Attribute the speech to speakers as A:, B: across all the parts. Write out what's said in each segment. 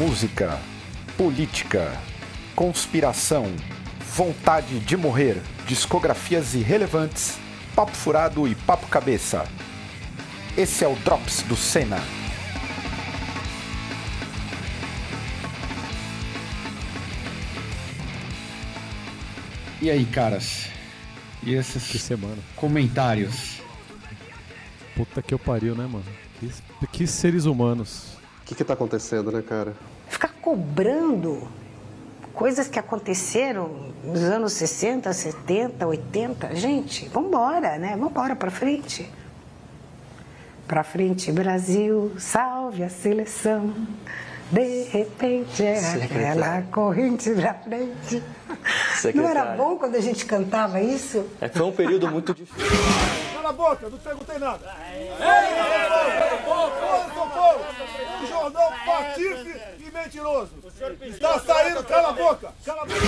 A: música, política, conspiração, vontade de morrer, discografias irrelevantes, papo furado e papo cabeça. Esse é o Drops do Senna.
B: E aí, caras? E esses
C: Que semana.
B: comentários?
C: Puta que eu pariu, né, mano? Que, que seres humanos.
D: O que, que tá acontecendo, né, cara?
E: Cobrando coisas que aconteceram nos anos 60, 70, 80. Gente, vambora, né? Vambora pra frente. Pra frente, Brasil, salve a seleção. De repente é aquela corrente pra frente. Não era bom quando a gente cantava isso?
F: É, foi um período muito difícil.
G: Cala a boca, não te perguntei nada. Ei, São Paulo, um jornal patife e mentiroso. Está saindo, cala a boca, cala a boca.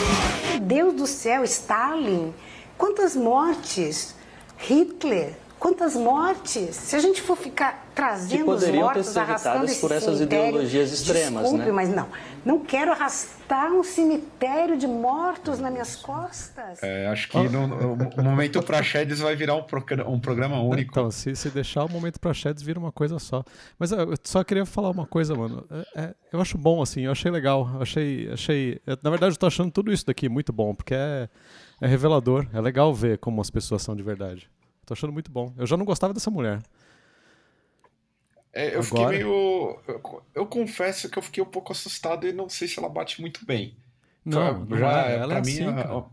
E: Meu Deus do céu, Stalin, quantas mortes? Hitler, quantas mortes? Se a gente for ficar trazendo
F: Que poderiam
E: os
F: ter
E: mortos,
F: sido
E: arrastando esse
F: por essas
E: cemitério,
F: ideologias extremas,
E: desculpe,
F: né?
E: mas não. Não quero arrastar um cemitério de mortos nas minhas costas.
B: É, acho que no, no- o momento pra Chedes vai virar um, um programa único.
C: Então, se, se deixar o momento pra Sheds, vira uma coisa só. Mas eu só queria falar uma coisa, mano. É- é- eu acho bom, assim, eu achei legal. Eu achei. achei na verdade, eu tô achando tudo isso daqui muito bom, porque é, é revelador. É legal ver como as pessoas são de verdade. Tô achando muito bom. Eu já não gostava dessa mulher.
B: É, eu fiquei
C: Agora?
B: meio. Eu, eu confesso que eu fiquei um pouco assustado e não sei se ela bate muito bem.
C: Não,
B: Pra-
C: não é, ela é
B: pra mim,
C: assim,
B: a-
C: cara.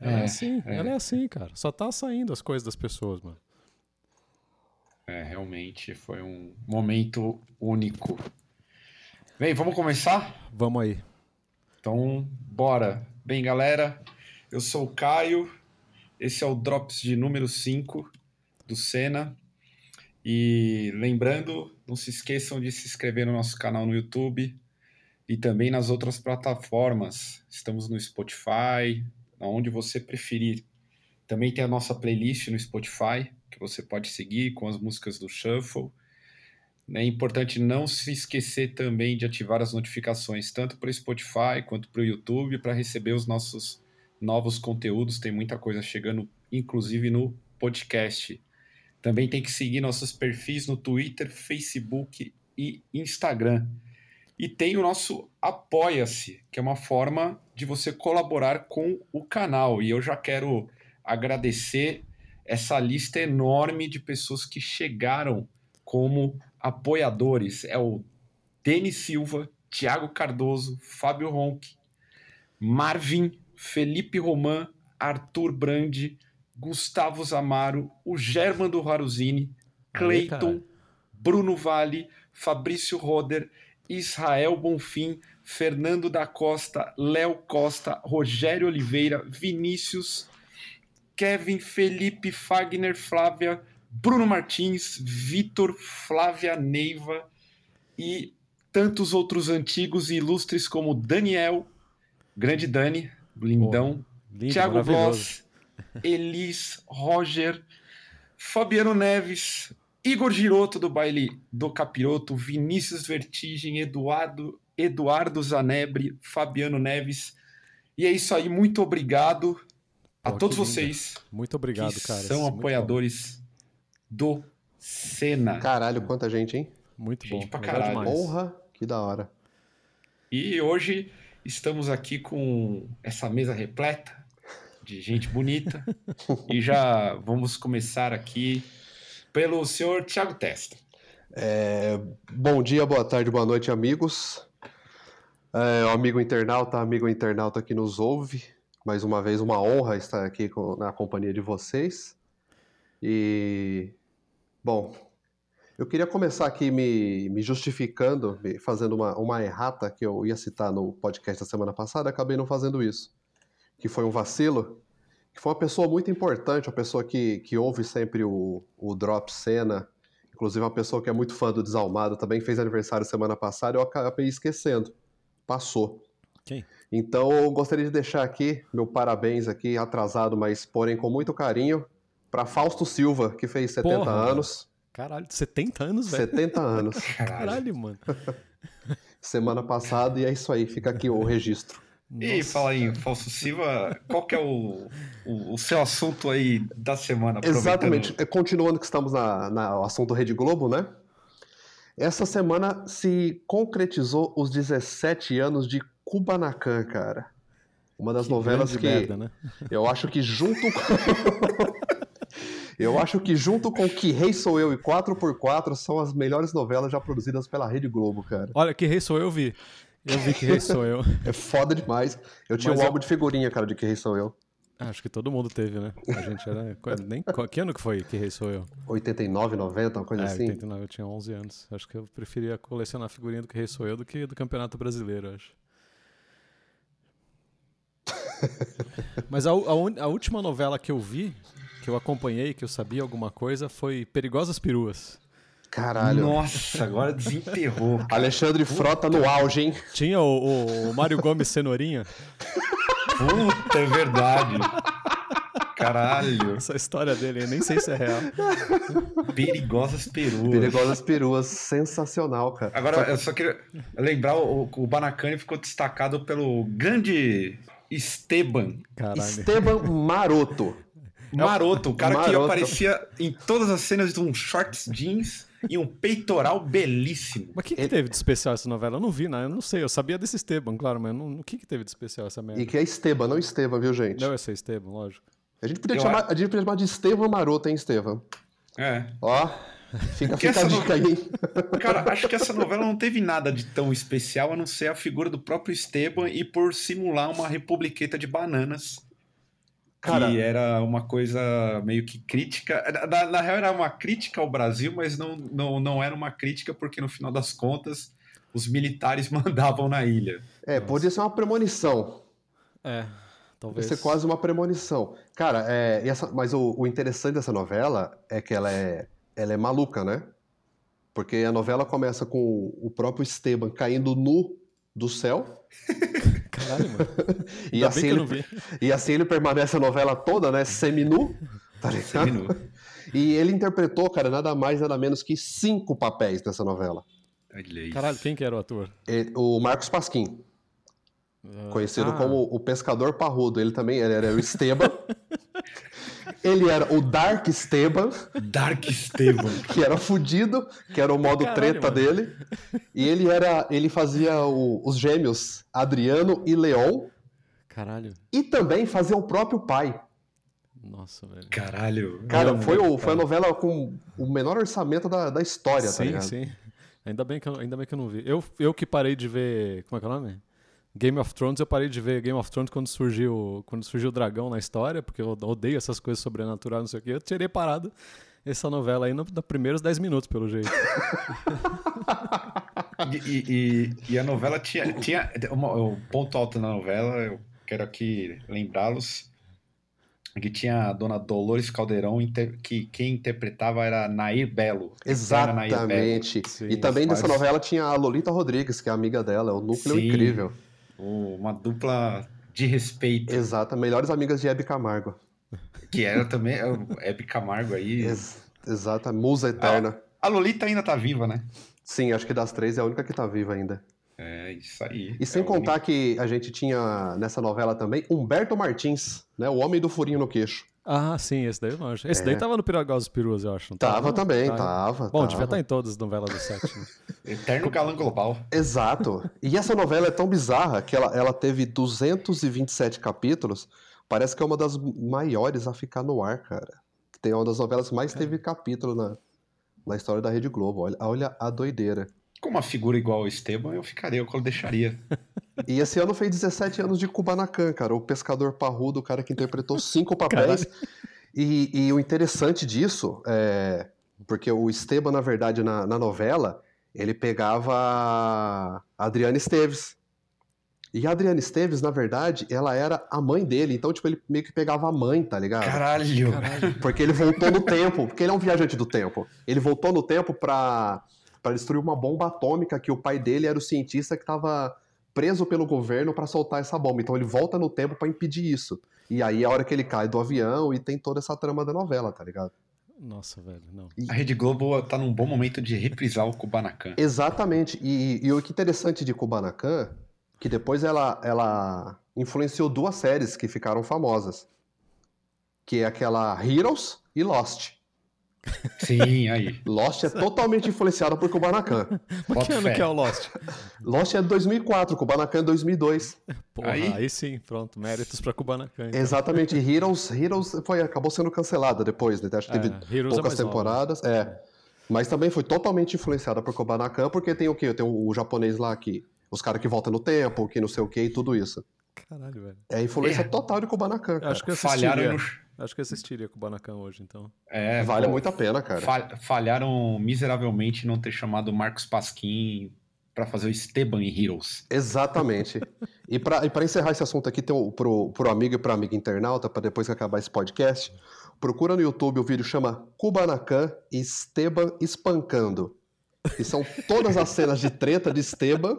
C: Ela é,
B: É,
C: assim,
B: é.
C: ela é assim, cara. Só tá saindo as coisas das pessoas, mano.
B: É, realmente foi um momento único. Bem, vamos começar?
C: Vamos aí.
B: Então, bora. Bem, galera, eu sou o Caio. Esse é o Drops de número 5 do Senna. E lembrando, não se esqueçam de se inscrever no nosso canal no YouTube e também nas outras plataformas. Estamos no Spotify, onde você preferir. Também tem a nossa playlist no Spotify, que você pode seguir com as músicas do Shuffle. É importante não se esquecer também de ativar as notificações, tanto para o Spotify quanto para o YouTube, para receber os nossos novos conteúdos. Tem muita coisa chegando, inclusive no podcast. Também tem que seguir nossos perfis no Twitter, Facebook e Instagram. E tem o nosso Apoia-se, que é uma forma de você colaborar com o canal. E eu já quero agradecer essa lista enorme de pessoas que chegaram como apoiadores. É o Denis Silva, Tiago Cardoso, Fábio Ronck, Marvin, Felipe Roman, Arthur Brandi, Gustavo Zamaro, o German do Haruzini. Bruno Vale, Fabrício Roder, Israel Bonfim, Fernando da Costa, Léo Costa, Rogério Oliveira, Vinícius, Kevin, Felipe, Fagner, Flávia, Bruno Martins, Vitor, Flávia Neiva e tantos outros antigos e ilustres como Daniel, grande Dani, lindão,
C: Lindo,
B: Thiago. Bloss, Elis, Roger, Fabiano Neves, Igor Giroto do baile do Capiroto, Vinícius Vertigem, Eduardo, Eduardo Zanebre, Fabiano Neves. E é isso aí, muito obrigado a
C: Pô,
B: todos
C: que lindo.
B: vocês
C: Muito obrigado,
B: que
C: cara.
B: são apoiadores do Senna.
D: Caralho, quanta gente, hein?
C: Muito
B: Gente
C: bom.
B: pra caralho.
D: Honra, que da hora.
B: E hoje estamos aqui com essa mesa repleta de gente bonita. e já vamos começar aqui pelo senhor Thiago Testa.
D: É, bom dia, boa tarde, boa noite, amigos. É, amigo internauta, amigo internauta que nos ouve. Mais uma vez, uma honra estar aqui com- na companhia de vocês. E, bom, eu queria começar aqui me, me justificando, me fazendo uma, uma errata que eu ia citar no podcast da semana passada, acabei não fazendo isso. Que foi um vacilo. Que foi uma pessoa muito importante, uma pessoa que, que ouve sempre o, o Drop Cena, Inclusive, uma pessoa que é muito fã do Desalmado também fez aniversário semana passada eu acabei esquecendo. Passou.
C: Quem?
D: Então, eu gostaria de deixar aqui meu parabéns aqui, atrasado, mas porém com muito carinho, para Fausto Silva, que fez 70
C: Porra,
D: anos.
C: Caralho, 70 anos, velho.
D: 70 anos.
C: Caralho, mano.
D: semana passada e é isso aí, fica aqui o registro.
B: E
C: Nossa.
B: fala aí, Falso Silva, qual que é o, o, o seu assunto aí da semana?
D: Exatamente. É, Continuando que estamos na, na o assunto Rede Globo, né? Essa semana se concretizou os 17 anos de Kubanacan, cara. Uma das
C: Que
D: novelas que
C: merda, né?
D: eu acho que junto com... Eu acho que junto com Que Rei Sou Eu e 4x4 são as melhores novelas já produzidas pela Rede Globo, cara.
C: Olha, que rei sou eu, vi. Eu vi que rei sou eu.
D: É foda demais. Eu tinha
C: Mas
D: um
C: eu-
D: álbum de figurinha, cara, de Que Rei Sou Eu.
C: Ah, Acho que todo mundo teve, né? A gente era. Nem... Que ano que foi que rei sou eu?
D: 89, 90, uma coisa
C: é,
D: assim.
C: 89, eu tinha 11 anos. Acho que eu preferia colecionar figurinha do que rei sou eu do que do Campeonato Brasileiro, eu acho. Mas a, a a última novela que eu vi, que eu acompanhei, que eu sabia alguma coisa, foi Perigosas Peruas.
D: Caralho.
B: Nossa, agora desenterrou. cara.
D: Alexandre Frota no auge, hein?
C: Tinha o, o Mário Gomes Cenourinha.
B: Puta, é verdade. Caralho.
C: Essa história dele, eu nem sei se é real.
B: Perigosas peruas.
D: Perigosas peruas, sensacional, cara.
B: Agora, eu só queria lembrar, o, o Banacani ficou destacado pelo grande Esteban
C: Caralho.
D: Esteban Maroto.
B: Maroto, o cara que
D: Maroto.
B: aparecia em todas as cenas de um shorts jeans e um peitoral belíssimo.
C: Mas o que, que teve de especial essa novela? Eu não vi, né? Eu não sei. Eu sabia desse Esteban, claro, mas não- o que, que teve de especial essa merda?
D: E que é Esteban, não Esteban, viu, gente?
C: Não, eu sei Esteban, lógico.
D: A gente podia
B: Eu
D: chamar, a gente podia chamar de Esteban Maroto, hein, Esteban?
B: É.
D: Ó, fica,
B: Que
D: fica a dica aí, hein?
B: Cara, acho que essa novela não teve nada de tão especial a não ser a figura do próprio Esteban e por simular uma republiqueta de bananas.
D: Cara-
B: que era uma coisa meio que crítica. Na, na real, era uma crítica ao Brasil, mas não, não, não era uma crítica porque, no final das contas, os militares mandavam na ilha.
D: É, podia ser uma premonição.
C: É, talvez.
D: ser quase uma premonição. Cara, é, e essa- mas o, o interessante dessa novela é que ela é, ela é maluca, né? Porque a novela começa com o próprio Esteban caindo nu do céu.
C: Caralho, mano.
D: E assim, ele, e assim ele permanece a novela toda, né? Seminu. Tá ligado?
B: Seminu.
D: E ele interpretou, cara, nada mais, nada menos que cinco papéis nessa novela.
C: Caralho, quem que era o ator?
D: Ele- o Marcos Pasquim, conhecido
C: Ah.
D: como o Pescador Parrudo. Ele também ele era o Esteban. ele era o Dark Esteban.
B: Dark Esteban.
D: que era fudido, que era o modo
C: Caralho,
D: treta
C: mano.
D: dele. E ele era, ele fazia o- os gêmeos Adriano e Leon
C: Caralho.
D: e também fazia o próprio pai.
C: Nossa, velho.
B: Caralho.
D: Cara, foi, o, foi a novela com o menor orçamento da, da história, tá
C: sim,
D: ligado?
C: sim. Ainda bem, que eu, ainda bem que eu não vi. Eu, eu que parei de ver. Como é que é o nome? Game of Thrones, eu parei de ver Game of Thrones quando surgiu, quando surgiu o dragão na história, porque eu odeio essas coisas sobrenaturais, não sei o quê. Eu tirei parado essa novela aí nos primeiros 10 minutos, pelo jeito.
B: E, e- e- e a novela tinha. tinha uma- o ponto alto na novela, eu quero aqui lembrá-los. Que tinha a dona Dolores Caldeirão, que quem interpretava era Nair Belo. Era Nair Belo.
D: Exatamente.
C: Sim,
D: e também
B: faz-
D: nessa novela tinha a Lolita Rodrigues, que é amiga dela, é um núcleo
B: Sim.
D: incrível.
B: Uma dupla de respeito.
D: Exato, melhores amigas de Hebe Camargo.
B: Que era também é Hebe Camargo aí.
D: Ex exata, musa eterna.
B: A Lolita ainda tá viva, né?
D: Sim, acho que das três é a única que tá viva ainda.
B: É isso aí.
D: E sem
B: É o
D: contar que a gente tinha nessa novela também Humberto Martins, né? O homem do furinho no queixo.
C: Ah, sim, esse daí eu não acho. Esse
D: É.
C: daí tava no Piragosos Perus, eu acho. não
D: Tava
C: não?
D: também,
C: Tá.
D: tava.
C: Bom,
D: tava.
C: devia estar em todas as novelas do set. Né?
B: Eterno galã global.
D: Exato. E essa novela é tão bizarra que ela, ela teve 227 capítulos. Parece que é uma das maiores a ficar no ar, cara. Tem uma das novelas que mais teve capítulo na, na história da Rede Globo. Olha, olha a doideira.
B: Com uma figura igual ao Esteban, eu ficaria, eu deixaria.
D: E esse ano fez 17 anos de Kubanacan, cara. O pescador parrudo, o cara que interpretou cinco papéis. E, e o interessante disso é. Porque o Esteban, na verdade, na, na novela, ele pegava a Adriana Esteves. E a Adriana Esteves, na verdade, ela era a mãe dele. Então, tipo, ele meio que pegava a mãe, tá ligado?
B: Caralho!
D: Porque ele voltou no tempo, porque ele é um viajante do tempo. Ele voltou no tempo pra, pra destruir uma bomba atômica que o pai dele era o cientista que tava preso pelo governo pra soltar essa bomba. Então ele volta no tempo pra impedir isso. E aí é a hora que ele cai do avião e tem toda essa trama da novela, tá ligado?
C: Nossa, velho, não.
B: A Rede Globo tá num bom momento de reprisar o Kubanacan.
D: Exatamente. E, e o que é interessante de Kubanacan, que depois ela, ela influenciou duas séries que ficaram famosas. Que é aquela Heroes e Lost.
B: Sim, aí.
D: Lost é totalmente influenciada por Kubanacan.
C: Mas
B: Bota
C: que ano
B: fé.
C: que é o Lost?
D: Lost é de 2004, Kubanacan é 2002.
C: Porra, aí,
B: Aí?
C: sim, pronto. Méritos pra Kubanacan. então.
D: Exatamente. Heroes, Heroes foi, acabou sendo cancelada depois, né? Acho que
C: É,
D: teve
C: Heroes é
D: poucas
C: nova.
D: temporadas. É. Mas também foi totalmente influenciada por Kubanacan, porque tem o quê? Tem o, japonês lá que. Os caras que voltam no tempo, que não sei o quê e tudo isso.
C: Caralho, velho.
D: É a influência
B: É.
D: total de
C: Eu
D: Kubanacan, cara.
C: acho que eu
B: Falharam no.
C: Acho que eu assistiria Kubanacan hoje, então.
B: É,
D: Vale muito a pena, cara.
B: fal- falharam miseravelmente em não ter chamado o Marcos Pasquim pra fazer o Esteban em Heroes.
D: Exatamente. e pra e pra encerrar esse assunto aqui, tem o, pro, pro amigo e pra amiga internauta, pra depois que acabar esse podcast, procura no YouTube o vídeo chama Kubanacan e Esteban espancando. Que são todas as cenas de treta de Esteban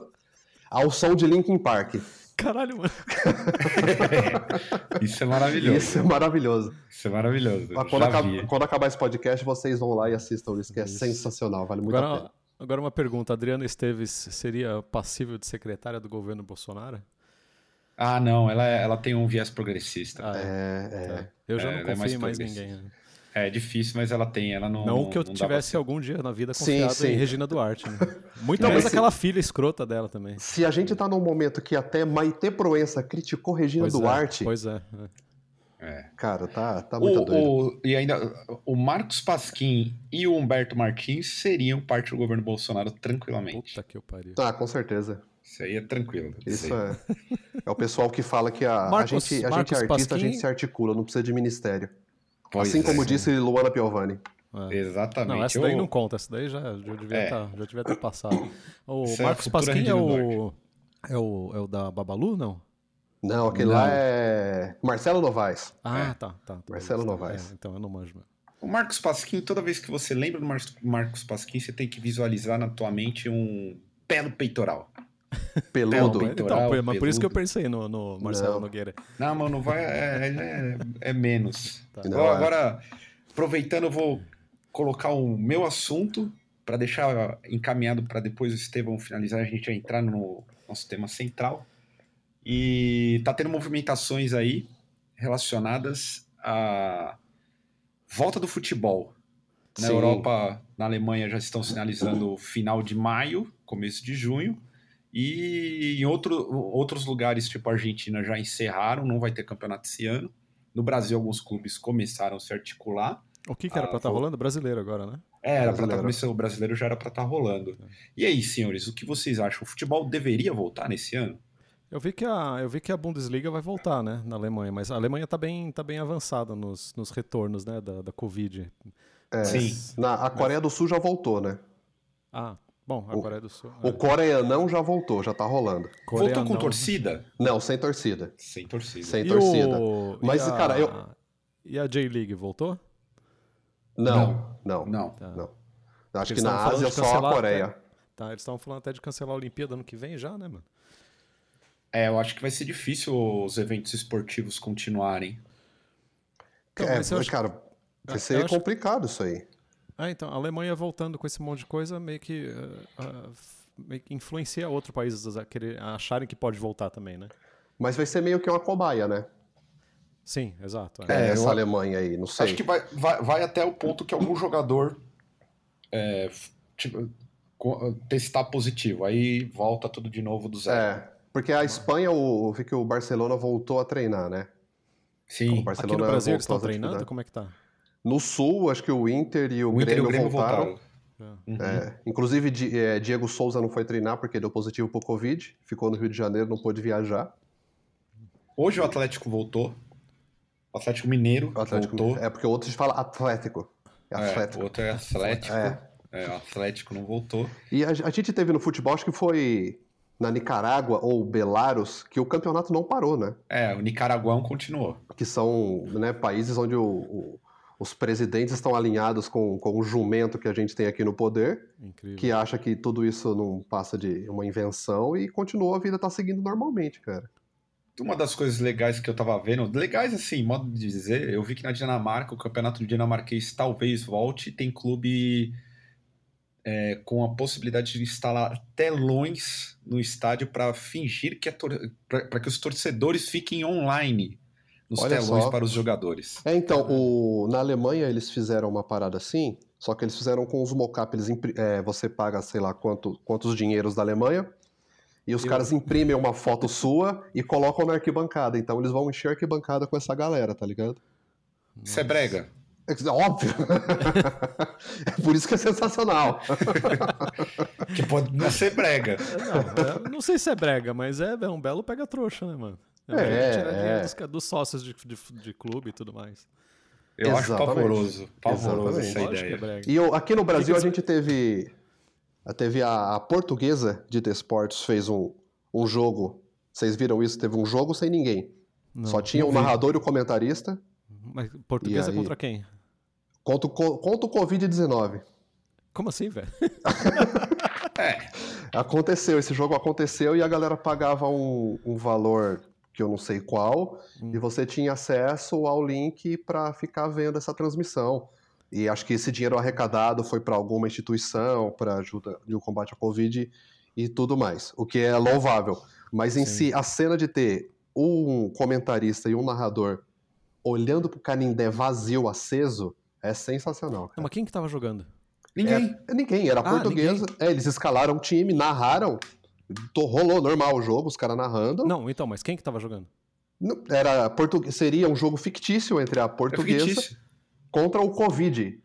D: ao som de Linkin Park.
C: Caralho, mano.
B: Isso é maravilhoso.
D: Isso é maravilhoso.
B: Isso é maravilhoso.
D: Mas quando, acaba- quando acabar esse podcast, vocês vão lá e assistam isso, que é
C: Isso.
D: sensacional, vale muito a pena.
C: Agora, agora uma pergunta. Adriana Esteves seria passível de secretária do governo Bolsonaro?
B: Ah, não, ela, ela tem um viés progressista.
C: Ah, é.
D: É, é.
C: Tá. Eu já
B: É,
C: não
B: é
C: confio
B: mais
C: em mais ninguém. né?
B: É difícil, mas ela tem. Ela não.
C: Não que eu
B: não
C: tivesse
B: pra-
C: algum dia na vida
D: Sim,
C: confiado
D: sim.
C: em Regina Duarte. Né? Muito
D: Não,
C: menos
D: se-
C: aquela filha escrota dela também.
D: Se a gente tá num momento que até Maite Proença criticou Regina
C: Pois
D: Duarte,
C: é, pois é. é.
B: É.
D: cara, tá, tá muito
B: O,
D: doido.
B: o- e ainda, o Marcos Pasquim e o Humberto Martins seriam parte do governo Bolsonaro tranquilamente.
C: Puta que eu pariu.
D: Ah, com certeza.
B: Isso aí é tranquilo.
D: Isso é. É o pessoal que fala que a, a
C: Marcos-
D: gente, a gente é artista, a
C: Pasquim-
D: gente se articula, não precisa de ministério.
B: Pois
D: assim
B: é.
D: como disse Luana Piovani.
C: É.
B: Exatamente.
C: Não, essa daí
B: Eu-
C: não conta, essa daí já, já, devia,
B: É.
C: tá- já devia ter passado. O
B: Isso é
C: Marcos
B: futura
C: Pasquim é o, é o. É o da Babalu, não?
D: Não, aquele
B: Não.
D: lá é Marcelo Novaes.
C: Ah, tá, tá. tá.
D: Marcelo
C: Tá,
D: Novaes.
C: é, então eu não manjo mesmo.
B: O Marcos Pasquim, toda vez que você lembra do Mar Marcos Pasquim, você tem que visualizar na tua mente um pé no peitoral.
D: Peludo.
B: Não,
C: Então, mas por isso que eu
B: peludo.
C: pensei no, no Marcelo
D: Não.
C: Nogueira.
B: Não, mano, vai, é, é- é menos.
C: Tá.
D: Não, é.
B: Agora, aproveitando, eu vou colocar o meu assunto para deixar encaminhado para depois o Estevão finalizar, a gente já entrar no nosso tema central. E tá tendo movimentações aí relacionadas à volta do futebol. Na
D: Sim.
B: Europa, na Alemanha, já estão sinalizando final de maio, começo de junho. E em outro, outros lugares, tipo a Argentina, já encerraram, não vai ter campeonato esse ano. No Brasil, alguns clubes começaram a se articular.
C: O que, que era
B: Ah,
C: pra estar
B: vou-
C: rolando? Brasileiro agora, né?
B: É, era para estar
D: Brasileiro.
B: começando, o brasileiro já era para estar rolando. E aí, senhores, o que vocês acham? O futebol deveria voltar nesse ano?
C: Eu vi que a, eu vi que a Bundesliga vai voltar, né, na Alemanha, mas a Alemanha tá bem, tá bem avançada nos, nos retornos, né, da, da Covid.
D: É,
B: Sim.
D: Na, a Coreia do Sul já voltou, né?
C: Ah, bom, a
D: O-
C: Coreia do Sul.
D: O coreanão já voltou, já tá rolando.
C: Coreia
B: Voltou com
C: não.
B: torcida?
D: Não, sem torcida.
B: Sem torcida.
D: Sem
C: E
D: torcida.
C: o- e
D: Mas,
C: a-
D: cara, eu-
C: E a J-League voltou?
D: Não, não, não.
B: Não.
C: Tá.
D: Acho
C: Eles
D: que na Ásia só a Coreia.
C: até- Tá, eles estavam falando até de cancelar a Olimpíada ano que vem já, né, mano?
B: É, eu acho que vai ser difícil os eventos esportivos continuarem.
C: Então,
D: é,
C: mas acho-
D: cara, vai ser
C: acho-
D: complicado isso aí.
C: Ah, então, a Alemanha voltando com esse monte de coisa meio que, ah, f- meio que influencia outros países a, querer, a acharem que pode voltar também, né?
D: Mas vai ser meio que uma cobaia, né?
C: Sim, exato.
D: É,
B: É,
D: essa
B: eu-
D: Alemanha aí, não sei.
B: Acho que vai, vai, vai até o ponto que algum jogador é, tipo, testar positivo. Aí volta tudo de novo do zero.
D: É, porque a Espanha, o, eu vi que o Barcelona voltou a treinar, né? O
B: Sim.
D: Barcelona
C: Aqui no Brasil eles
D: voltou
C: estão treinando? Como é que tá?
D: No Sul, acho que o Inter e o,
B: O Inter e
D: Grêmio,
B: o Grêmio
D: voltaram.
B: voltaram. Uhum.
D: É, inclusive, é, Diego Souza não foi treinar porque deu positivo pro Covid. Ficou no Rio de Janeiro, não pôde viajar.
B: Hoje o Atlético voltou. O Atlético Mineiro
D: O Atlético,
B: voltou.
D: é porque o outro se fala Atlético. É
B: É,
D: Atlético.
B: o outro é Atlético.
D: É.
B: É, o Atlético não voltou.
D: E a, a gente teve no futebol, acho que foi na Nicarágua ou Belarus, que o campeonato não parou, né?
B: É, o Nicaraguão continuou.
D: Que são né, países onde o- o- os presidentes estão alinhados com, com o jumento que a gente tem aqui no poder,
C: Incrível.
D: que acha que tudo isso não passa de uma invenção e continuou, a vida tá seguindo normalmente, cara.
B: uma das coisas legais que eu tava vendo, legais assim, modo de dizer, eu vi que na Dinamarca, o campeonato dinamarquês talvez volte, tem clube é, com a possibilidade de instalar telões no estádio para fingir que para que os torcedores fiquem online nos
D: Olha
B: telões
D: só.
B: para os jogadores.
D: É, então, o, na Alemanha eles fizeram uma parada assim, só que eles fizeram com os mocap, eles é, você paga, sei lá, quanto, quantos dinheiros da Alemanha, e os
C: Eu-
D: caras imprimem uma foto sua e colocam na arquibancada. Então eles vão encher a arquibancada com essa galera, tá ligado?
B: Isso é brega.
D: É que- óbvio. é por isso que é sensacional.
B: Que pode não ser brega.
C: Não, é- não sei se é brega, mas é, é um belo pega-trouxa, né, mano? Um
D: É,
C: de tirar
D: é.
C: dinheiro dos, dos sócios de, de, de clube e tudo mais.
B: Eu acho
D: Exatamente.
B: pavoroso. Pavoroso
D: Exatamente.
B: essa
C: Lógico é
B: ideia.
C: brega.
D: E eu- aqui no Brasil
C: que
D: a gente teve. Teve a, a portuguesa de Desportos fez um, um jogo. Vocês viram isso? Teve um jogo sem ninguém.
C: Não,
D: Só tinha o
B: vi.
D: narrador e o comentarista.
C: Mas portuguesa
D: aí?
C: contra quem?
D: Contra contra o Covid-19.
C: Como assim, velho?
D: Aconteceu, esse jogo aconteceu e a galera pagava um, um valor que eu não sei qual, e você tinha acesso ao link para ficar vendo essa transmissão. E acho que esse dinheiro arrecadado foi para alguma instituição, para ajuda no combate à Covid e tudo mais, o que é louvável. Mas em
C: Sim.
D: si, a cena de ter um comentarista e um narrador olhando pro Canindé vazio, aceso, é sensacional.
C: Não,
D: cara.
C: mas quem que tava jogando?
B: Ninguém.
D: É, ninguém, era
C: Ah,
D: portuguesa. É, eles escalaram o time, narraram. To- Rolou normal o jogo, os caras narrando.
C: Não, então, mas quem que tava jogando?
D: Era portu... Seria um jogo fictício entre a
B: É
D: portuguesa
B: fictício.
D: contra o Covid.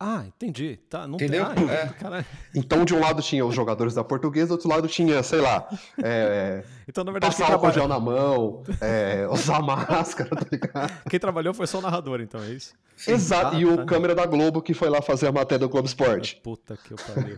C: Ah, entendi. Tá, não
B: Entendeu?
C: Tem... Ah,
B: É.
D: Então, de um lado tinha os jogadores da portuguesa, do outro lado tinha, sei lá, é,
C: Então, na verdade,
D: passar álcool
C: traba-
D: gel na mão, é, usar máscara, tá ligado?
C: quem trabalhou foi só o narrador, então, é isso?
B: Sim.
D: Exato.
C: Ah,
D: e o
C: tá.
D: câmera da Globo que foi lá fazer a matéria do Globo Esporte.
C: Puta que eu pariu.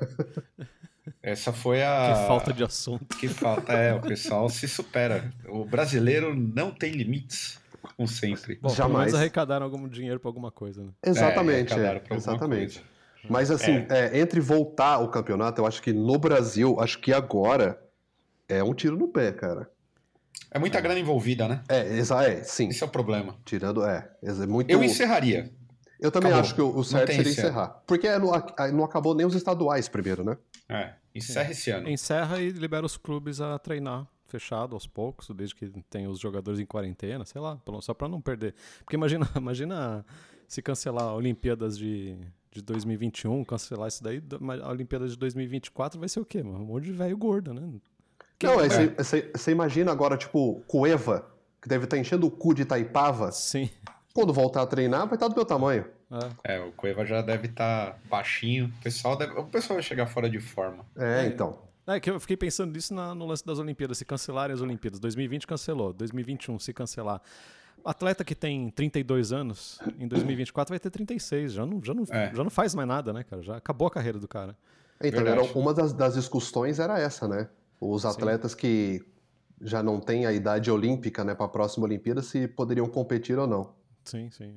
B: Essa foi
C: Que
B: a.
C: falta de assunto.
B: Que falta. É, o pessoal se supera. O brasileiro não tem limites, como sempre.
C: Bom, pelo
D: Jamais.
C: menos arrecadaram algum dinheiro pra alguma coisa, né?
D: Exatamente,
B: É,
D: é, exatamente.
B: coisa.
D: Mas assim, é, entre voltar o campeonato, eu acho que no Brasil, acho que agora é um tiro no pé, cara.
B: É muita grana envolvida, né?
D: É, exa- é sim.
B: Esse é o problema.
D: Tirando, é. É muito.
B: Eu encerraria.
D: Eu também
B: Acabou.
D: acho que o,
B: Não
D: certo seria
B: esse ano.
D: encerrar. Porque não, a- não acabou nem os estaduais primeiro, né?
B: É, encerra esse ano.
C: Encerra e libera os clubes a treinar fechado aos poucos, desde que tem os jogadores em quarentena, sei lá, só pra não perder. Porque imagina, imagina se cancelar a Olimpíadas de, de 2021, cancelar isso daí, a Olimpíadas de 2024 vai ser o quê, mano? Um monte de velho gordo, né?
D: Não,
B: é?
D: é, você você imagina agora, tipo, Cueva, que deve estar enchendo o cu de Itaipava.
C: Sim.
D: Quando voltar a treinar, vai estar do meu tamanho.
C: É.
B: É, o Cueva já deve estar baixinho. O pessoal, deve... o pessoal vai chegar fora de forma.
D: É,
C: É.
D: então.
C: É que eu fiquei pensando nisso na- no lance das Olimpíadas, se cancelarem as Olimpíadas. 2020 cancelou, 2021 se cancelar. Atleta que tem 32 anos, em 2024 vai ter 36, já não, já não,
B: É.
C: já não faz mais nada, né, cara? Já acabou a carreira do cara.
D: Então,
B: Verdade.
D: era, uma das, das discussões era essa, né? Os atletas que já não têm a idade olímpica, né, para a próxima Olimpíada, se poderiam competir ou não.
C: Sim, sim.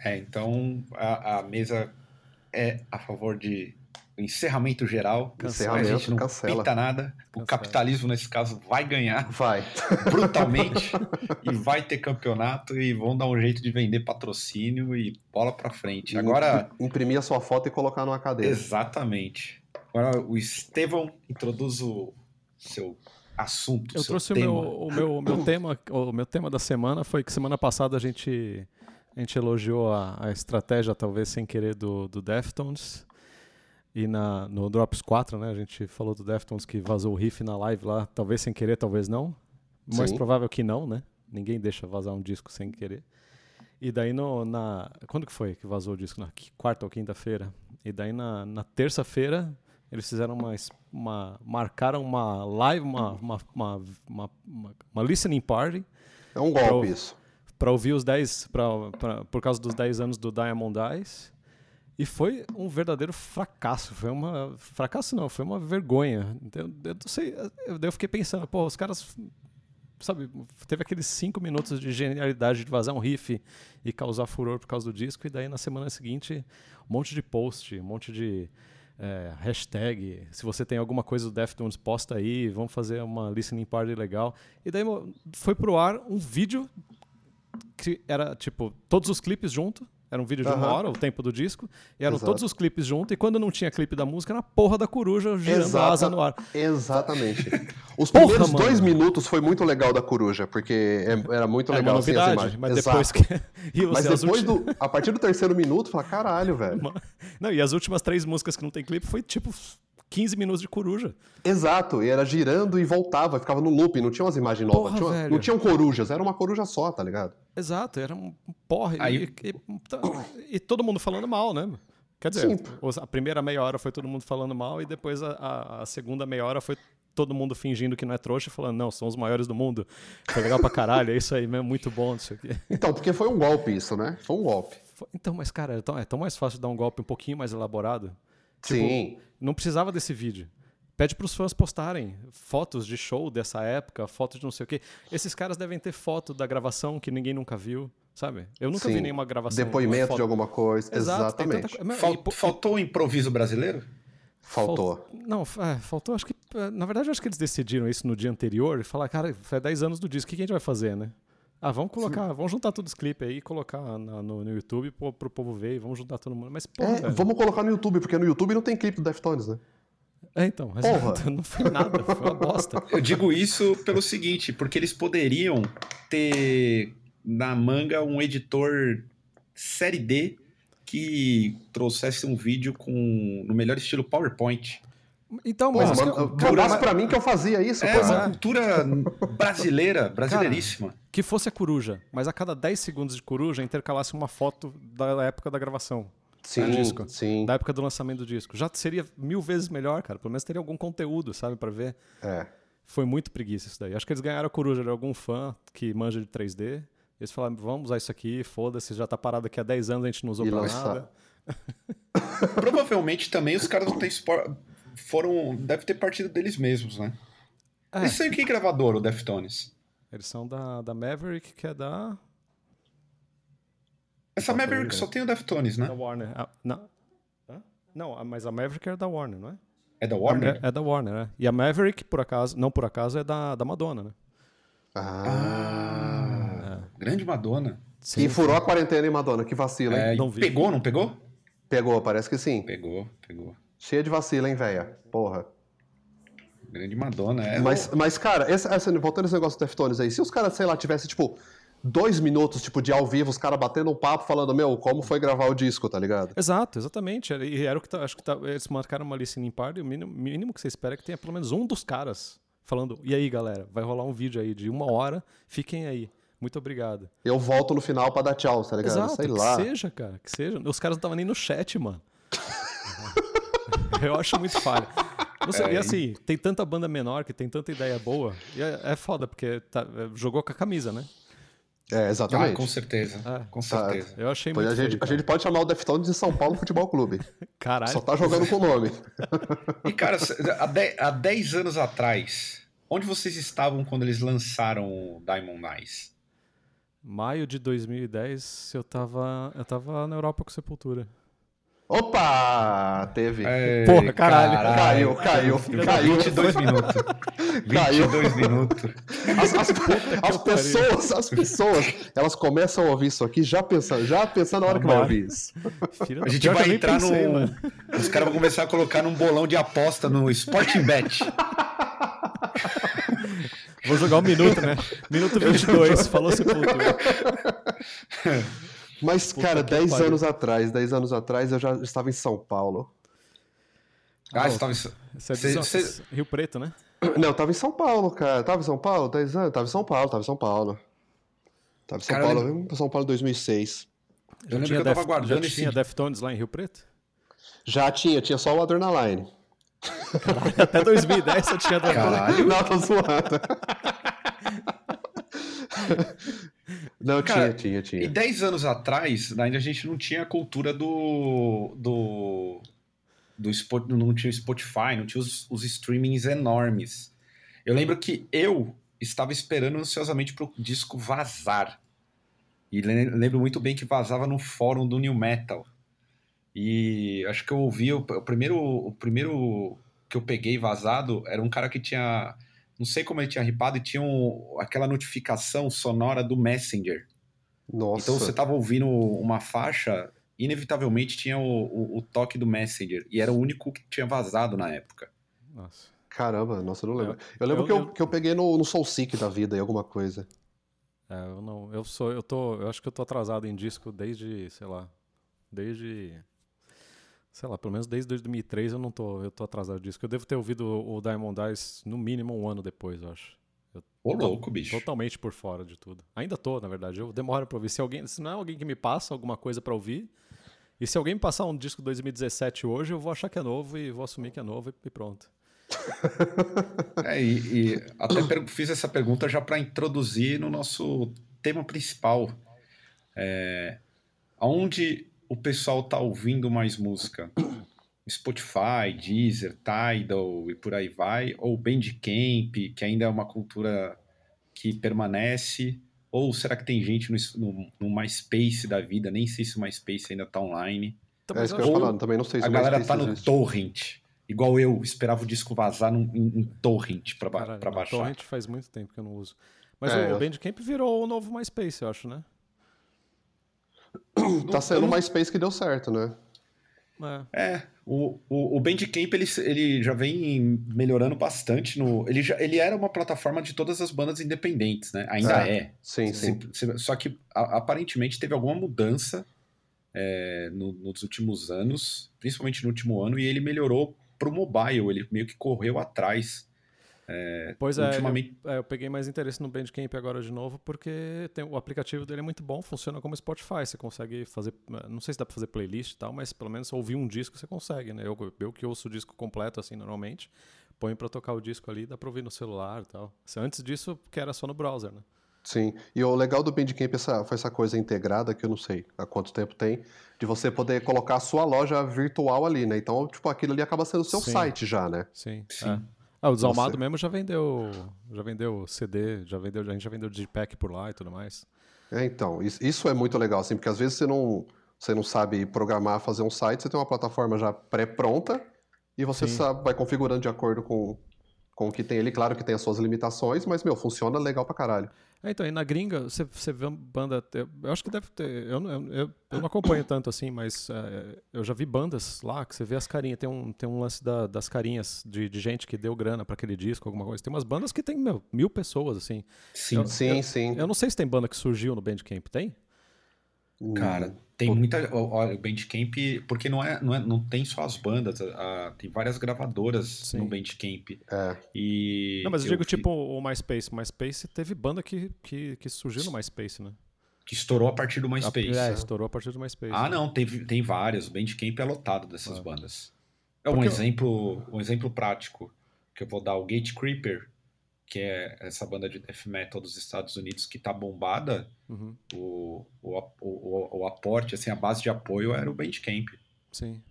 C: é.
B: É, então a, a mesa é a favor de do encerramento geral.
D: Encerramento,
B: a gente não
D: cancela.
B: pinta nada. O
C: Cancela.
B: capitalismo, nesse caso, vai ganhar
D: Vai.
B: brutalmente e vai ter campeonato e vão dar um jeito de vender patrocínio e bola pra frente. Agora,
D: Imprimir a sua foto e colocar numa cadeira.
B: exatamente. Agora o Estevão introduz o seu assunto,
C: Eu trouxe o
B: tema.
C: meu, o, meu, o meu tema, o meu tema da semana foi que semana passada a gente, a gente elogiou a, a estratégia, talvez sem querer, do, do Deftones. E na, no Drops 4, né, a gente falou do Deftones que vazou o riff na live lá, talvez sem querer, talvez não. Mais
D: Sim.
C: provável que não, né? Ninguém deixa vazar um disco sem querer. E daí no, na. Quando que foi que vazou o disco? Na quarta ou quinta-feira? E daí na, na terça-feira eles fizeram uma, uma. marcaram uma live, uma, uma, uma, uma, uma, listening party
D: É um golpe
C: Pro-
D: isso.
C: para ouvir os 10. Pra, pra, por causa dos 10 anos do Diamond Eyes. E foi um verdadeiro fracasso. Foi uma. Fracasso não, foi uma vergonha. Eu, eu não sei. Eu, eu fiquei pensando, pô, os caras. Sabe, teve aqueles cinco minutos de genialidade de vazar um riff e causar furor por causa do disco, e daí na semana seguinte, um monte de post, um monte de é, hashtag, se você tem alguma coisa do Deftones, posta aí, vamos fazer uma listening party legal. E daí foi pro ar um vídeo que era, tipo, todos os clipes junto. Era um vídeo de uma
D: Aham.
C: hora, o tempo do disco. E eram
D: Exato.
C: todos os clipes junto. E quando não tinha clipe da música, era a porra da coruja girando a
D: Exata-
C: asa no ar.
D: Exatamente. Os
C: Porra,
D: primeiros
C: mano.
D: dois minutos foi muito legal da coruja, porque é- era muito
C: Era
D: legal
C: uma
D: assim, as
C: novidade,
D: imagens.
C: mas
D: Exato.
C: depois que. e
D: Mas depois
C: ulti-
D: do. A partir do terceiro minuto, fala, caralho, velho.
C: Não, e as últimas três músicas que não tem clipe foi tipo 15 minutos de coruja.
D: Exato, e era girando e voltava, ficava no loop, não tinha umas imagens novas.
C: Porra,
D: tinha-
C: velho.
D: não tinham corujas, era uma coruja só, tá ligado?
C: Exato, era um porra. e-
B: Aí-
C: E, e- e todo mundo falando mal, né? Quer dizer,
D: Sim.
C: a primeira meia hora foi todo mundo falando mal e depois a, a- a segunda meia hora foi todo mundo fingindo que não é trouxa e falando, não, são os maiores do mundo. Foi legal pra caralho, é isso aí mesmo, muito bom, isso aqui.
D: Então, porque foi um golpe isso, né? Foi um golpe.
C: Foi- Então, mas cara, é tão, é tão mais fácil dar um golpe um pouquinho mais elaborado. Tipo,
D: Sim.
C: Não precisava desse vídeo. Pede pros fãs postarem fotos de show dessa época, fotos de não sei o quê. Esses caras devem ter foto da gravação que ninguém nunca viu, sabe? Eu nunca vi
D: Sim.
C: nenhuma gravação.
D: Depoimento
C: foto.
D: de alguma coisa.
C: Exato, tanta
D: Exatamente.
C: e po-
B: faltou o improviso brasileiro?
D: Faltou.
C: Fal- Não, é, faltou, acho que. é, Na verdade, eu acho que eles decidiram isso no dia anterior e falaram, cara, faz 10 anos do disco, o que que a gente vai fazer, né? Ah, vamos colocar, vamos juntar todos os clipes aí, colocar na- no, no YouTube pro, pro povo ver e vamos juntar todo mundo. Mas, pô,
D: É,
C: velho.
D: vamos colocar no YouTube, porque no YouTube não tem clipe do Deftones, né?
C: É, então,
D: Porra.
C: exato, não foi nada, foi uma bosta.
B: Eu digo isso pelo seguinte, porque eles poderiam ter na manga um editor série D que trouxesse um vídeo com no melhor estilo PowerPoint.
C: Então,
D: Pô,
C: mas. que
D: mano,
C: eu-
D: mandasse pra mim que eu fazia isso,
B: É
D: pô.
B: uma cultura brasileira, brasileiríssima.
C: que fosse a coruja, mas a cada 10 segundos de coruja intercalasse uma foto da época da gravação.
D: Sim,
C: do disco.
D: sim.
C: Da época do lançamento do disco. Já seria mil vezes melhor, cara. Pelo menos teria algum conteúdo, sabe, pra ver.
D: É.
C: Foi muito preguiça isso daí. Acho que eles ganharam a coruja de algum fã que manja de 3D. Eles falaram, vamos usar isso aqui, foda-se, já tá parado aqui há 10 anos, a gente não usou
D: E
C: pra
D: lançar.
C: nada.
B: Provavelmente também os caras não têm foram deve ter partido deles mesmos, né?
C: É.
B: Eles são em que gravador, o Deftones?
C: Eles são da, da Maverick, que é da,
B: Essa
C: Tá
B: Maverick
C: bem,
B: só tem o Deftones, né?
C: da Warner. Ah, não. Hã? Não, a- mas a Maverick é da Warner, não é?
B: É da Warner?
C: Ma- É da Warner, é. E a Maverick, por acaso, não por acaso, é da, da Madonna, né?
D: Ah.
B: Grande Madonna.
D: E furou a quarentena, hein, Madonna? Que vacila, hein?
B: É,
C: não vi.
B: pegou, não pegou?
D: Pegou, parece que sim.
B: Pegou, pegou.
D: Cheia de vacila, hein, velha? Porra.
B: Grande Madonna. É,
D: Mas, mas cara, esse, esse- voltando esse negócio do Deftones aí, se os caras, sei lá, tivessem, tipo, dois minutos, tipo, de ao vivo, os caras batendo um papo, falando, meu, como foi gravar o disco, tá ligado?
C: Exato, exatamente. E era o que tá, acho que tá, eles marcaram uma listening party. O mínimo, mínimo que você espera é que tenha pelo menos um dos caras falando: e aí, galera, vai rolar um vídeo aí de uma hora, fiquem aí. Muito obrigado.
D: Eu volto no final pra dar tchau, tá ligado?
C: Exato,
D: sei
C: que
D: lá.
C: seja, cara, que seja. Os caras não estavam nem no chat, mano. Eu acho muito falha. Sei, e assim, tem tanta banda menor que tem tanta ideia boa. E é, é foda, porque tá- jogou com a camisa, né?
D: É,
B: Ah,
D: exatamente.
B: com certeza.
C: É.
B: Com certeza.
C: Eu achei
D: Pois
C: muito
D: a, gente,
C: feio,
D: a gente pode chamar o Deftones de São Paulo Futebol Clube.
C: Caralho.
D: Só tá jogando com o nome.
B: E, cara, há 10, há 10 anos atrás, onde vocês estavam quando eles lançaram o Diamond Eyes?
C: Maio de 2010, eu tava, eu tava na Europa com Sepultura.
D: Opa! Teve.
B: É,
C: Porra, caralho.
D: Caiu, caiu, caiu.
B: 22 minutos.
D: Caiu.
B: 22 minutos.
D: As, as- as pessoas, as pessoas, elas começam a ouvir isso aqui já pensando, já pensando na hora que vai ouvir isso.
B: A gente vai entrar
C: pensei,
B: no.
C: mano.
B: Os caras vão começar a colocar num bolão de aposta no Sporting Bet.
C: Vou jogar um minuto, né? Minuto 22, falou Sepultura.
D: Mas, cara,
C: que
D: 10
C: pariu.
D: anos atrás, 10 anos atrás eu já estava em São Paulo.
B: Ah, você tava.
C: Isso é
B: Cê- cê-
C: Rio Preto, né?
D: Não, eu tava em São Paulo, cara. Tava em São Paulo, 10 anos, tava em São Paulo, tava em São Paulo. Tava em São
B: Cara,
D: Paulo,
B: eu
D: eu São Paulo em 2006.
B: Eu lembro
C: Tinha
B: que eu tava
C: Def-
B: guardando
C: já
B: esse.
C: tinha Deftones lá em Rio Preto?
D: Já tinha, tinha só o Adrenaline.
C: Até 2010 só tinha Deftones.
B: Caralho.
D: Não, tô zoando. Não,
B: Cara,
D: tinha, tinha,
B: E
D: tinha.
B: 10 anos atrás, ainda a gente não tinha a cultura do. do. do Spo- não tinha o Spotify, não tinha os, os streamings enormes. Eu lembro que eu estava esperando ansiosamente pro disco vazar. E le- lembro muito bem que vazava no fórum do New Metal. E acho que eu ouvi o, o primeiro, o primeiro que eu peguei vazado era um cara que tinha. Não sei como ele tinha ripado e tinha um, aquela notificação sonora do Messenger.
D: Nossa.
B: Então você tava ouvindo uma faixa, inevitavelmente tinha o, o, o toque do Messenger. E era o único que tinha vazado na época.
C: Nossa.
D: Caramba, nossa, eu não lembro.
C: Eu-
D: Eu, lembro
C: eu-
D: que, eu,
C: eu-
D: que eu peguei no, no Soul Seek da vida e alguma coisa.
C: É, eu não, eu sou, eu tô, eu acho que eu tô atrasado em disco desde, sei lá, desde, sei lá, pelo menos desde 2003 eu não tô, eu tô atrasado em disco. Eu devo ter ouvido o Diamond Eyes no mínimo um ano depois, eu acho.
B: Ô, louco, bicho.
C: Totalmente por fora de tudo. Ainda tô, na verdade. Eu demoro pra ouvir. Se alguém, se não é alguém que me passa alguma coisa pra ouvir, e se alguém me passar um disco 2017 hoje, eu vou achar que é novo e vou assumir que é novo e- pronto.
B: É, e, e até fiz essa pergunta já para introduzir no nosso tema principal. É, aonde o pessoal tá ouvindo mais música? Spotify, Deezer, Tidal e por aí vai? Ou Bandcamp, que ainda é uma cultura que permanece? Ou será que tem gente no, no, no MySpace da vida? Nem sei se o MySpace ainda tá online.
C: Então,
D: é isso que eu ia falar, também não sei se
B: A
D: o
B: galera
D: MySpace
B: tá no
D: existe.
B: torrent. Igual eu, esperava o disco vazar num, em, em torrent pra,
C: Caralho,
B: pra baixar.
C: Torrent faz muito tempo que eu não uso. Mas
D: É,
C: o
D: eu-
C: Bandcamp virou o novo MySpace, eu acho, né?
D: Tá sendo
B: eu
D: o
B: não-
D: MySpace que deu certo, né?
C: É.
B: É, o, o, o Bandcamp ele, ele já vem melhorando bastante. No, ele, já, ele era uma plataforma de todas as bandas independentes, né? Ainda é.
D: Sim, sim.
B: Se- se- Só que a- aparentemente teve alguma mudança é, no- nos últimos anos, principalmente no último ano, e ele melhorou pro mobile, ele meio que correu atrás.
C: Pois é,
B: ultimamente-
C: eu, é, eu peguei mais interesse no Bandcamp agora de novo, porque tem, o aplicativo dele é muito bom, funciona como Spotify, você consegue fazer, não sei se dá pra fazer playlist e tal, mas pelo menos ouvir um disco você consegue, né? Eu, eu que ouço o disco completo assim normalmente, ponho pra tocar o disco ali, dá pra ouvir no celular e tal. Se Antes disso, que era só no browser, né?
D: Sim. E o legal do Bandcamp é essa, foi essa coisa integrada, que eu não sei há quanto tempo tem, de você poder colocar a sua loja virtual ali, né? Então, tipo, aquilo ali acaba sendo o seu
C: Sim.
D: site já, né?
C: Sim.
B: Sim.
C: é. Ah, o Desalmado
D: Você-
C: mesmo já vendeu, já vendeu CD, já vendeu, a gente já vendeu Digipack por lá e tudo mais.
D: É, então, isso, é muito legal, assim, porque às vezes você não, você não sabe programar, fazer um site, você tem uma plataforma já pré-pronta e você sabe, vai configurando de acordo com, com o que tem ali. Claro que tem as suas limitações, mas, meu, funciona legal pra caralho.
C: É, então, e na gringa, você, você vê uma banda. Eu, acho que deve ter. Eu, não- eu, eu, eu não acompanho tanto assim, mas é, eu já vi bandas lá que você vê as carinhas. Tem um, tem um lance da- das carinhas de, de gente que deu grana pra aquele disco, alguma coisa. Tem umas bandas que tem, meu, mil pessoas, assim.
B: Sim,
C: Eu-
D: Sim, sim.
C: Eu não sei se tem banda que surgiu no Bandcamp, tem?
B: Cara, tem muita. ó, Olha, o Bandcamp, porque não, é, não, é, não tem só as bandas, a- a- tem várias gravadoras
C: Sim.
B: no Bandcamp.
D: É.
B: E
C: não, mas eu,
B: eu
C: digo
B: fi-
C: tipo o MySpace. O MySpace teve banda que, que, que surgiu no MySpace, né?
B: Que estourou a partir do MySpace.
C: É, estourou a partir do MySpace.
B: Ah,
C: né?
B: não, tem, tem várias. O Bandcamp é lotado dessas
C: Ah.
B: bandas. É um
C: Porque eu-
B: exemplo, um exemplo prático que eu vou dar. O Gate Creeper, que é essa banda de death metal dos Estados Unidos que tá bombada,
C: Uhum,
B: o, o, o, o aporte, assim, a base de apoio era o Bandcamp.
C: sim.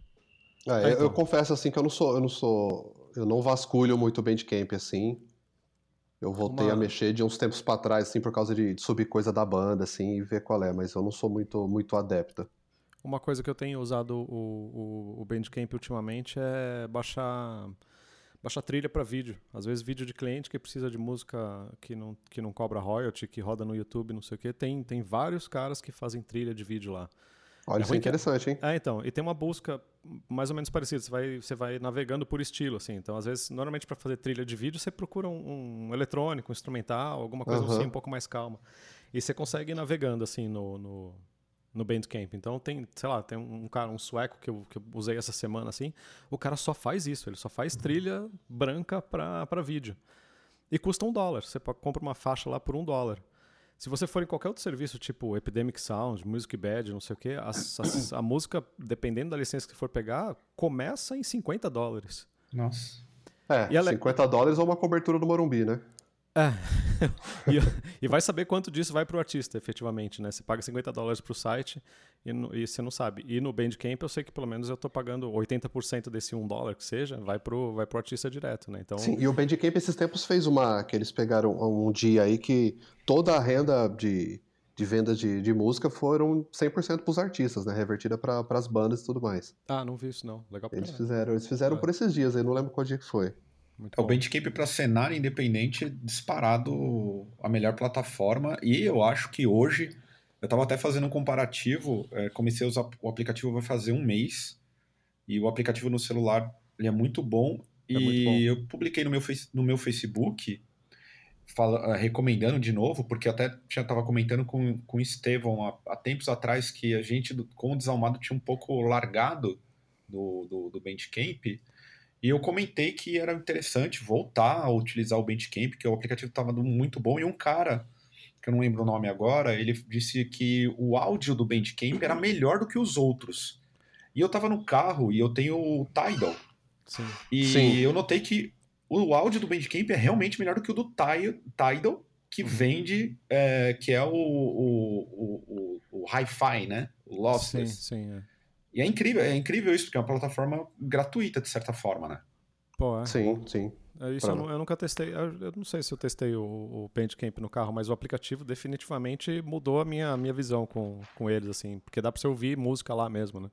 D: É,
C: Ah,
D: eu- eu
C: então.
D: confesso assim que eu não sou, eu não sou, eu não vasculho muito o Bandcamp assim. Eu voltei
C: Uma-
D: a mexer de uns tempos pra trás assim por causa de, de subir coisa da banda assim e ver qual é, mas eu não sou muito muito adepto.
C: Uma coisa que eu tenho usado o, o, o Bandcamp ultimamente é baixar baixar trilha para vídeo. Às vezes vídeo de cliente que precisa de música que não, que não cobra royalty, que roda no YouTube, não sei o quê. Tem, tem vários caras que fazem trilha de vídeo lá.
D: Olha,
C: É
D: isso é
C: ruim que-
D: interessante, hein?
C: É, então, e tem uma busca mais ou menos parecida. Você vai, você vai navegando por estilo, assim. Então, às vezes, normalmente para fazer trilha de vídeo, você procura um, um eletrônico, um instrumental, alguma coisa
D: Aham.
C: assim, um pouco mais calma. E você consegue ir navegando, assim, no, no, no Bandcamp. Então, tem, sei lá, tem um cara, um sueco que eu, que eu usei essa semana, assim. O cara só faz isso, ele só faz trilha branca para vídeo. E custa um dólar. Você compra uma faixa lá por um dólar. Se você for em qualquer outro serviço, tipo Epidemic Sound, Music Bad, não sei o quê, as- as- a música, dependendo da licença que for pegar, começa em 50 dólares.
B: Nossa.
D: É,
C: E ela-
D: 50 dólares ou uma cobertura do Morumbi, né?
C: É. e, e vai saber quanto disso vai pro artista, efetivamente, né? Você paga 50 dólares pro site e, no- e você não sabe. E no Bandcamp eu sei que pelo menos eu tô pagando 80% desse 1 dólar que seja, vai pro, vai pro artista direto, né? Então,
D: Sim, e o Bandcamp esses tempos fez uma que eles pegaram um dia aí que toda a renda de de venda de, de música foram 100% pros artistas, né? Revertida para as bandas e tudo mais.
C: Ah, não vi isso não. Legal pra
D: Eles fizeram, eles fizeram
C: Ah.
D: por esses dias, aí não lembro qual dia que foi.
C: Muito
B: É, o. Bandcamp para cenário independente disparado a melhor plataforma e eu acho que hoje eu estava até fazendo um comparativo, é, comecei a usar o aplicativo vai fazer um mês e o aplicativo no celular ele é muito bom
C: É
B: e
C: muito bom.
B: eu publiquei no meu, no meu Facebook fala- eh, recomendando de novo, porque até já estava comentando com, com o Estevão há, há tempos atrás que a gente, com o Desalmado, tinha um pouco largado do, do, do Bandcamp, e eu comentei que era interessante voltar a utilizar o Bandcamp, que o aplicativo estava muito bom, e um cara, que eu não lembro o nome agora, ele disse que o áudio do Bandcamp era melhor do que os outros. E eu estava no carro e eu tenho o Tidal,
C: Sim.
B: e
D: Sim.
B: eu notei que o áudio do Bandcamp é realmente melhor do que o do Ti- Tidal, que vende, é, que é o, o, o, o, o hi-fi, né? O
C: Sim,
B: lossless.
C: sim. É.
B: E é incrível, é incrível isso, porque é uma plataforma gratuita, de certa forma, né?
C: Pô, é.
D: Sim, sim.
C: É, Isso
D: Pra-
C: eu, eu nunca testei. Eu, eu não sei se eu testei o, o Bandcamp no carro, mas o aplicativo definitivamente mudou a minha, a minha visão com, com eles, assim. Porque dá pra você ouvir música lá mesmo, né?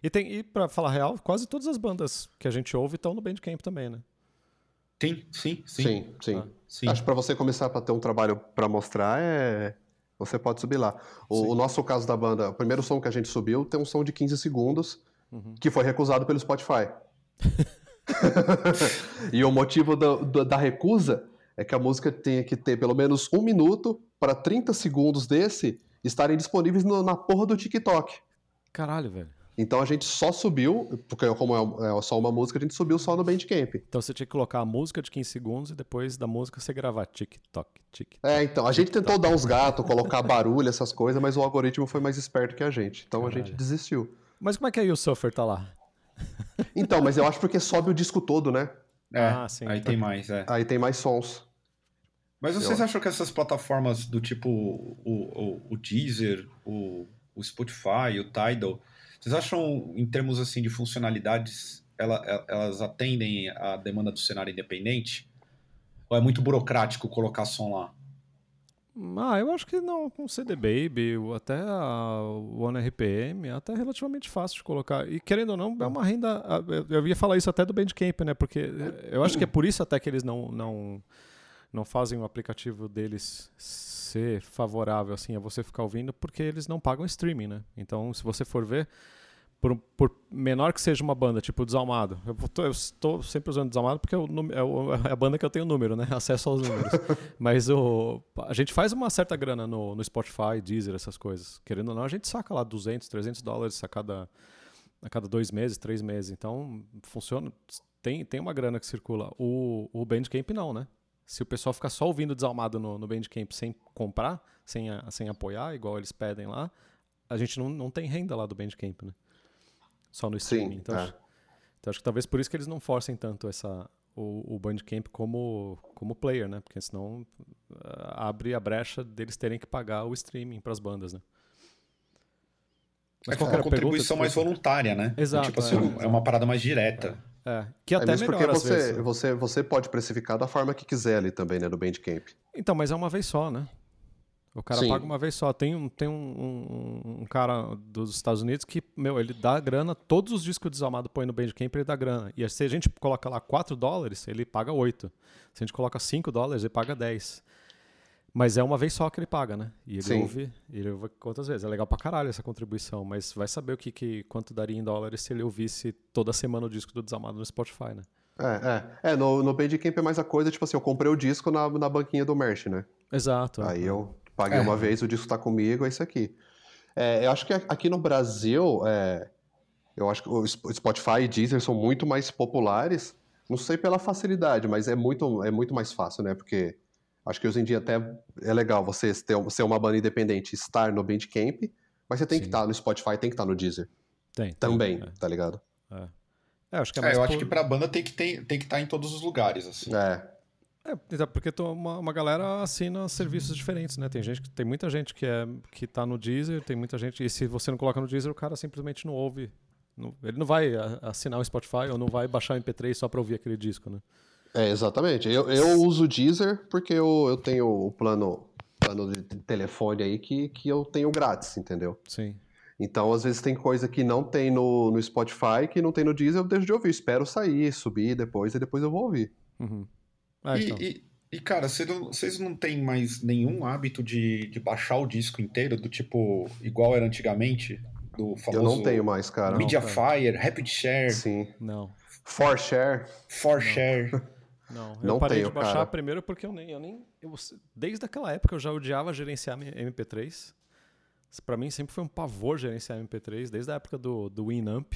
C: E, tem, e pra falar real, quase todas as bandas que a gente ouve estão no Bandcamp também, né?
B: Sim, sim, sim.
D: Sim, sim.
C: Ah,
B: sim.
D: Acho que para você começar para ter um trabalho para mostrar, é... você pode subir lá. O, o nosso caso da banda, o primeiro som que a gente subiu tem um som de 15 segundos
C: Uhum.
D: que foi recusado pelo Spotify. e o motivo da, da- da recusa é que a música tenha que ter pelo menos um minuto para 30 segundos desse estarem disponíveis no- na porra do TikTok.
C: Caralho, velho.
D: Então a gente só subiu, porque como é, é só uma música, a gente subiu só no Bandcamp.
C: Então você tinha que colocar a música de 15 segundos e depois da música você gravar TikTok, TikTok.
D: É, então, a gente tentou dar uns gatos, colocar barulho, essas coisas, mas o algoritmo foi mais esperto que a gente. Então a gente
C: Caralho.
D: desistiu.
C: Mas como é que aí o Suffer tá lá?
D: Então, mas eu acho porque sobe o disco todo, né?
B: É,
C: Ah, sim.
B: aí tem mais, é.
D: Aí tem mais sons.
B: Mas vocês
D: Eu-
B: acham que essas plataformas do tipo o, o, o Deezer, o, o Spotify, o Tidal, vocês acham, em termos assim de funcionalidades, ela- ela- elas atendem à demanda do cenário independente? Ou é muito burocrático colocar som lá?
C: Ah, eu acho que não, com CD Baby, o- até a One RPM, é até relativamente fácil de colocar. E querendo ou não, é uma renda. a- Eu ia falar isso até do Bandcamp, né? Porque eu acho que é por isso até que eles não, não, não fazem o aplicativo deles ser favorável assim a você ficar ouvindo, porque eles não pagam streaming, né? Então, se você for ver, por, por menor que seja uma banda, tipo Desalmado, eu tô- eu estou sempre usando Desalmado porque é, o é o- é a banda que eu tenho número, né? Acesso aos números. Mas o, a gente faz uma certa grana no, no Spotify, Deezer, essas coisas. Querendo ou não, a gente saca lá 200, 300 dólares a cada, a cada dois meses, três meses. Então, funciona. Tem, tem uma grana que circula. O, o Bandcamp não, né? Se o pessoal ficar só ouvindo Desalmado no, no Bandcamp sem comprar, sem, a- sem apoiar, igual eles pedem lá, a gente não, não tem renda lá do Bandcamp, né? Só no streaming.
D: Sim,
C: então,
D: é.
C: acho, então acho que talvez por isso que eles não forcem tanto essa, o, o Bandcamp como, como player, né? Porque senão ah, abre a brecha deles terem que pagar o streaming para as bandas, né?
B: É
C: qual
B: uma contribuição
C: pergunta?
B: mais voluntária, né?
C: Exato,
B: Tipo assim,
C: é.
B: é uma parada mais direta.
C: É, que
D: É
C: até
D: mesmo
C: melhor
D: porque você,
C: vezes. né?
D: você, você pode precificar da forma que quiser ali também, né, do Bandcamp.
C: Então, mas é uma vez só, né? O cara
D: Sim.
C: paga uma vez só. Tem, um, tem um, um, um cara dos Estados Unidos que, meu, ele dá grana, todos os discos desalmados põe no Bandcamp, ele dá grana. E se a gente coloca lá 4 dólares, ele paga 8. Se a gente coloca 5 dólares, ele paga 10. Mas é uma vez só que ele paga, né? E ele
D: Sim.
C: ouve, ele ouve quantas vezes? É legal pra caralho essa contribuição, mas vai saber o que, que quanto daria em dólares se ele ouvisse toda semana o disco do Desalmado no Spotify, né?
D: É, é. É, no, no Bandcamp é mais a coisa, tipo assim, eu comprei o disco na, na banquinha do Merch, né?
C: Exato. é.
D: Aí eu paguei
B: É.
D: uma vez, o disco tá comigo, é isso aqui. É, eu acho que aqui no Brasil, é, eu acho que o Sp- Spotify e Deezer são muito mais populares. Não sei pela facilidade, mas é muito, é muito mais fácil, né? Porque acho que hoje em dia até é legal você ter, ser uma banda independente e estar no Bandcamp, mas você tem que
C: Sim.
D: estar no Spotify, tem que estar no Deezer
C: Tem, tem,
D: também,
C: é.
D: tá ligado?
C: É, acho que é
B: É,
C: mais
B: eu acho
C: por-
B: que pra banda tem que, ter, tem que estar em todos os lugares, assim.
D: É,
C: É, porque uma, uma galera assina serviços diferentes, né? Tem gente que tem muita gente que é que tá no Deezer, tem muita gente e se você não coloca no Deezer, o cara simplesmente não ouve. Não- ele não vai assinar o Spotify ou não vai baixar o MP3 só pra ouvir aquele disco, né?
D: É, exatamente. Eu, eu uso o Deezer porque eu, eu tenho o plano plano de telefone aí que, que eu tenho grátis, entendeu?
C: Sim.
D: Então, às vezes tem coisa que não tem no, no Spotify, que não tem no Deezer, eu deixo de ouvir. Espero sair, subir depois, e depois eu vou ouvir.
C: Uhum. Ah,
B: E,
C: então.
B: e- e, cara, vocês não, têm mais nenhum hábito de, de baixar o disco inteiro, do tipo, igual era antigamente? Do famoso
D: Eu não tenho mais, cara.
B: Mediafire, Rapid Share,
D: Sim.
C: Não.
D: For Share.
B: ForShare.
C: Não,
D: Não
C: eu parei
D: tenho,
C: de baixar
D: cara.
C: primeiro porque eu nem, eu nem eu- desde aquela época eu já odiava gerenciar mi- MP3. Isso Pra mim sempre foi um pavor gerenciar MP3, desde a época do, do Winamp.